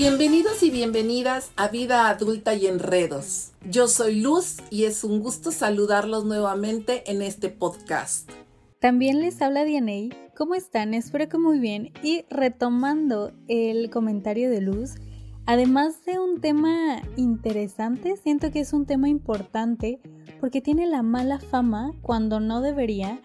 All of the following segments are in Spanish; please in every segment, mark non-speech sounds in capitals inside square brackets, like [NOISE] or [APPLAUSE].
Bienvenidos y bienvenidas a Vida Adulta y Enredos. Yo soy Luz y es un gusto saludarlos nuevamente en este podcast. También les habla Dianey. ¿Cómo están? Espero que muy bien. Y retomando el comentario de Luz, además de un tema interesante, siento que es un tema importante porque tiene la mala fama cuando no debería.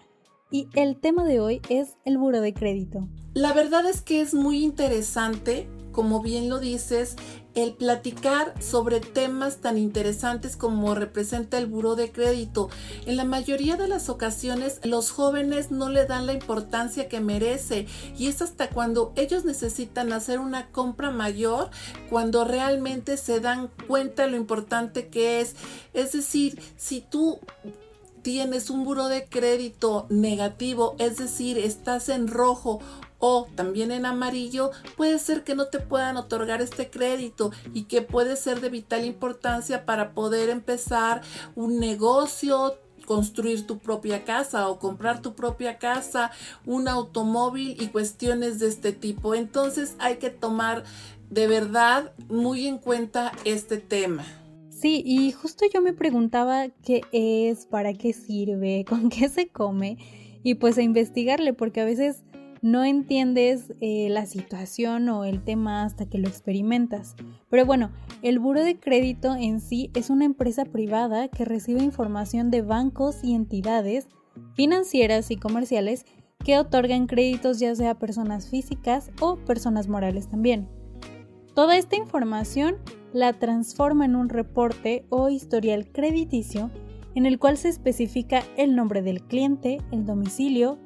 Y el tema de hoy es el buro de crédito. La verdad es que es muy interesante como bien lo dices, el platicar sobre temas tan interesantes como representa el buro de crédito. En la mayoría de las ocasiones los jóvenes no le dan la importancia que merece y es hasta cuando ellos necesitan hacer una compra mayor cuando realmente se dan cuenta lo importante que es. Es decir, si tú tienes un buro de crédito negativo, es decir, estás en rojo o también en amarillo, puede ser que no te puedan otorgar este crédito y que puede ser de vital importancia para poder empezar un negocio, construir tu propia casa o comprar tu propia casa, un automóvil y cuestiones de este tipo. Entonces hay que tomar de verdad muy en cuenta este tema. Sí, y justo yo me preguntaba qué es, para qué sirve, [LAUGHS] con qué se come y pues a investigarle porque a veces no entiendes eh, la situación o el tema hasta que lo experimentas. Pero bueno, el buro de crédito en sí es una empresa privada que recibe información de bancos y entidades financieras y comerciales que otorgan créditos ya sea a personas físicas o personas morales también. Toda esta información la transforma en un reporte o historial crediticio en el cual se especifica el nombre del cliente, el domicilio,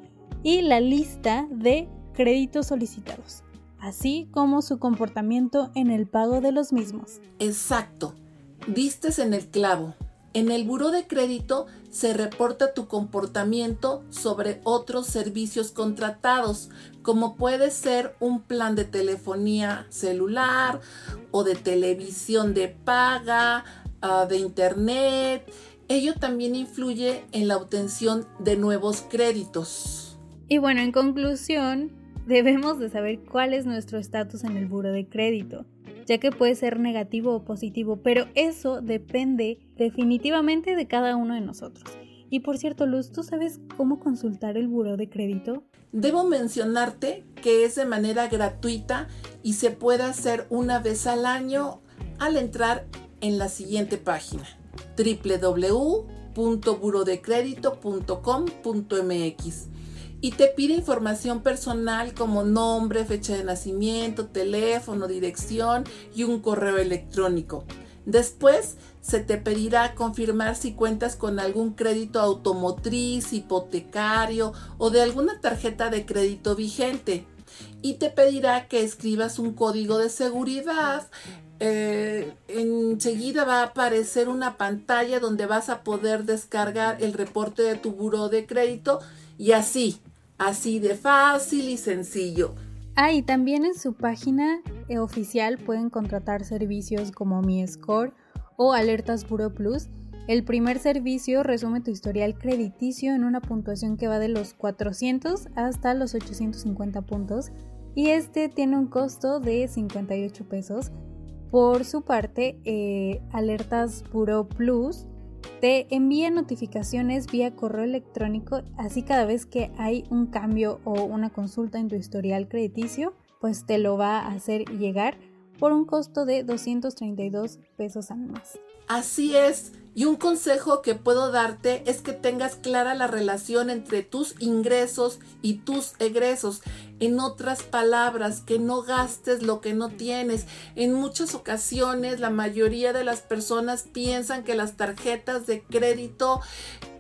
y la lista de créditos solicitados, así como su comportamiento en el pago de los mismos. Exacto, vistes en el clavo. En el buro de crédito se reporta tu comportamiento sobre otros servicios contratados, como puede ser un plan de telefonía celular o de televisión de paga, ah, de internet. Ello también influye en la obtención de nuevos créditos. Y bueno, en conclusión, debemos de saber cuál es nuestro estatus en el buro de crédito, ya que puede ser negativo o positivo, pero eso depende definitivamente de cada uno de nosotros. Y por cierto, Luz, ¿tú sabes cómo consultar el buro de crédito? Debo mencionarte que es de manera gratuita y se puede hacer una vez al año al entrar en la siguiente página www.burodecredito.com.mx y te pide información personal como nombre, fecha de nacimiento, teléfono, dirección y un correo electrónico. Después se te pedirá confirmar si cuentas con algún crédito automotriz, hipotecario o de alguna tarjeta de crédito vigente. Y te pedirá que escribas un código de seguridad. Eh, enseguida va a aparecer una pantalla donde vas a poder descargar el reporte de tu buro de crédito y así Así de fácil y sencillo. Ah, y también en su página eh, oficial pueden contratar servicios como Mi Score o Alertas Buro Plus. El primer servicio resume tu historial crediticio en una puntuación que va de los 400 hasta los 850 puntos y este tiene un costo de 58 pesos. Por su parte, eh, Alertas Buro Plus te envía notificaciones vía correo electrónico, así cada vez que hay un cambio o una consulta en tu historial crediticio, pues te lo va a hacer llegar por un costo de 232 pesos al mes. Así es, y un consejo que puedo darte es que tengas clara la relación entre tus ingresos y tus egresos. En otras palabras, que no gastes lo que no tienes. En muchas ocasiones la mayoría de las personas piensan que las tarjetas de crédito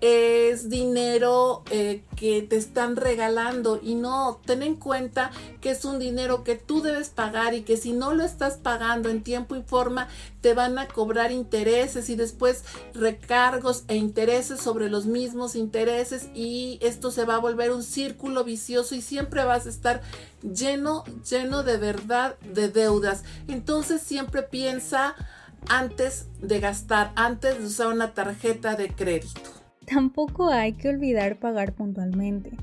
es dinero eh, que te están regalando y no, ten en cuenta que es un dinero que tú debes pagar y que si no lo estás pagando en tiempo y forma te van a cobrar intereses y después recargos e intereses sobre los mismos intereses y esto se va a volver un círculo vicioso y siempre vas a estar lleno, lleno de verdad de deudas. Entonces siempre piensa antes de gastar, antes de usar una tarjeta de crédito. Tampoco hay que olvidar pagar puntualmente.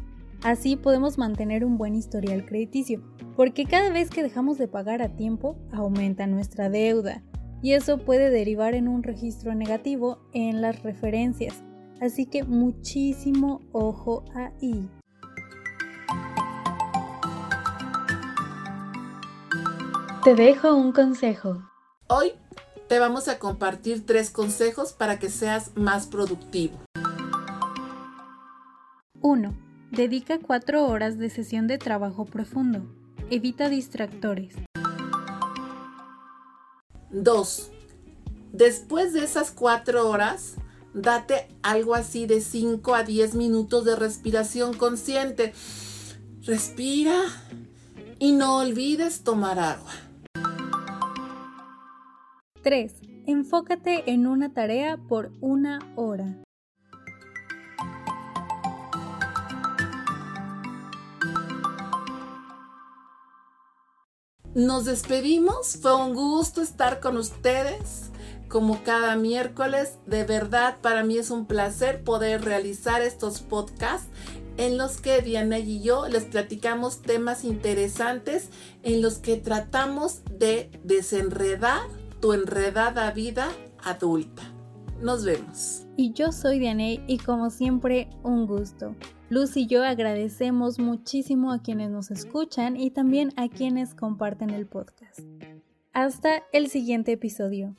Así podemos mantener un buen historial crediticio, porque cada vez que dejamos de pagar a tiempo, aumenta nuestra deuda, y eso puede derivar en un registro negativo en las referencias. Así que muchísimo ojo ahí. Te dejo un consejo. Hoy te vamos a compartir tres consejos para que seas más productivo. 1. Dedica cuatro horas de sesión de trabajo profundo. Evita distractores. 2. Después de esas cuatro horas, date algo así de 5 a 10 minutos de respiración consciente. Respira y no olvides tomar agua. 3. Enfócate en una tarea por una hora. Nos despedimos, fue un gusto estar con ustedes como cada miércoles. De verdad, para mí es un placer poder realizar estos podcasts en los que Diana y yo les platicamos temas interesantes en los que tratamos de desenredar tu enredada vida adulta. Nos vemos. Y yo soy Diane y como siempre un gusto. Luz y yo agradecemos muchísimo a quienes nos escuchan y también a quienes comparten el podcast. Hasta el siguiente episodio.